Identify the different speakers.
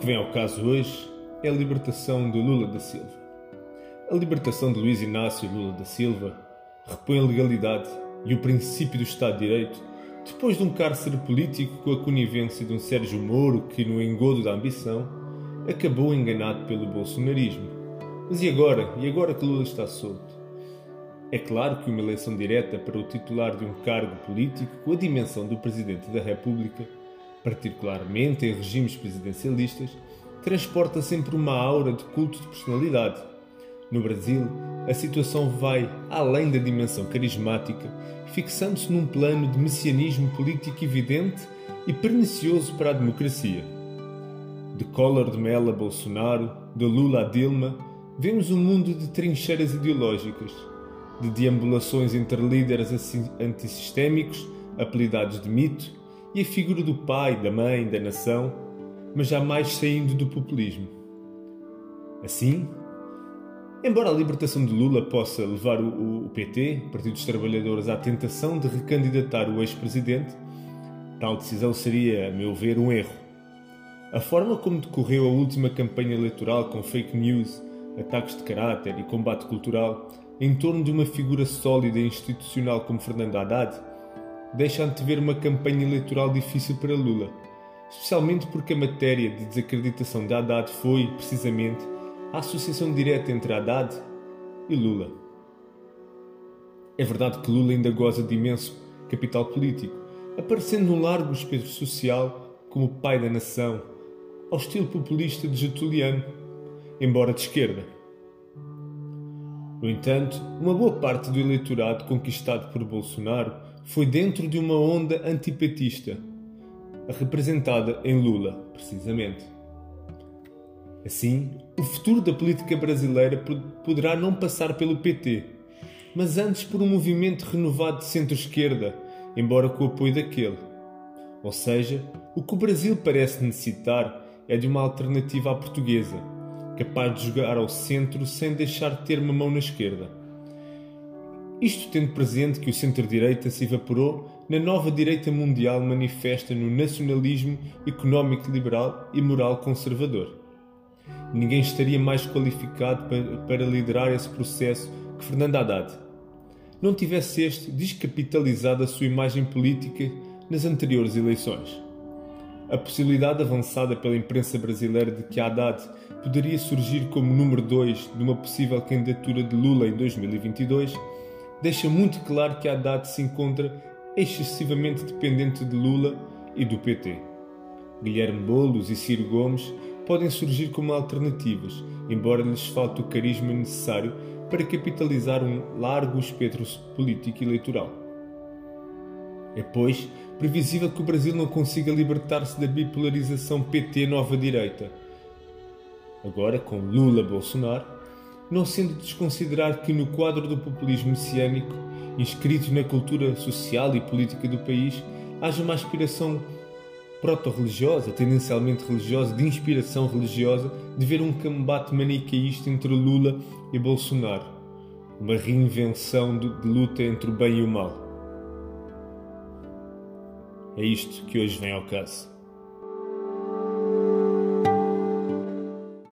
Speaker 1: que vem ao caso hoje é a libertação de Lula da Silva. A libertação de Luiz Inácio Lula da Silva repõe a legalidade e o princípio do Estado de Direito depois de um cárcere político com a conivência de um Sérgio Moro que, no engodo da ambição, acabou enganado pelo bolsonarismo. Mas e agora? E agora que Lula está solto? É claro que uma eleição direta para o titular de um cargo político com a dimensão do Presidente da República particularmente em regimes presidencialistas, transporta sempre uma aura de culto de personalidade. No Brasil, a situação vai além da dimensão carismática, fixando-se num plano de messianismo político evidente e pernicioso para a democracia. De Collor de Mello a Bolsonaro, de Lula a Dilma, vemos um mundo de trincheiras ideológicas, de deambulações entre líderes antissistémicos, apelidados de mito, e a figura do pai, da mãe, da nação, mas jamais saindo do populismo. Assim, embora a libertação de Lula possa levar o, o PT, Partido dos Trabalhadores, à tentação de recandidatar o ex-presidente, tal decisão seria, a meu ver, um erro. A forma como decorreu a última campanha eleitoral com fake news, ataques de caráter e combate cultural em torno de uma figura sólida e institucional como Fernando Haddad deixa antever uma campanha eleitoral difícil para Lula, especialmente porque a matéria de desacreditação de Haddad foi, precisamente, a associação direta entre Haddad e Lula. É verdade que Lula ainda goza de imenso capital político, aparecendo num largo espectro social como pai da nação, ao estilo populista de Getuliano, embora de esquerda. No entanto, uma boa parte do eleitorado conquistado por Bolsonaro foi dentro de uma onda antipetista, representada em Lula, precisamente. Assim, o futuro da política brasileira poderá não passar pelo PT, mas antes por um movimento renovado de centro-esquerda, embora com o apoio daquele. Ou seja, o que o Brasil parece necessitar é de uma alternativa à portuguesa, capaz de jogar ao centro sem deixar de ter uma mão na esquerda. Isto tendo presente que o centro-direita se evaporou na nova direita mundial manifesta no nacionalismo económico liberal e moral conservador. Ninguém estaria mais qualificado para, liderar esse processo que Fernando Haddad. Não tivesse este descapitalizado a sua imagem política nas anteriores eleições. A possibilidade avançada pela imprensa brasileira de que Haddad poderia surgir como número 2 de uma possível candidatura de Lula em 2022 deixa muito claro que Haddad se encontra excessivamente dependente de Lula e do PT. Guilherme Boulos e Ciro Gomes podem surgir como alternativas, embora lhes falte o carisma necessário para capitalizar um largo espectro político e eleitoral. É, pois, previsível que o Brasil não consiga libertar-se da bipolarização PT-nova direita. Agora, com Lula-Bolsonaro, não sendo de desconsiderar que no quadro do populismo messiânico, inscrito na cultura social e política do país, haja uma aspiração proto-religiosa, tendencialmente religiosa, de inspiração religiosa, de ver um combate manicaísta entre Lula e Bolsonaro, uma reinvenção de luta entre o bem e o mal. É isto que hoje vem ao caso.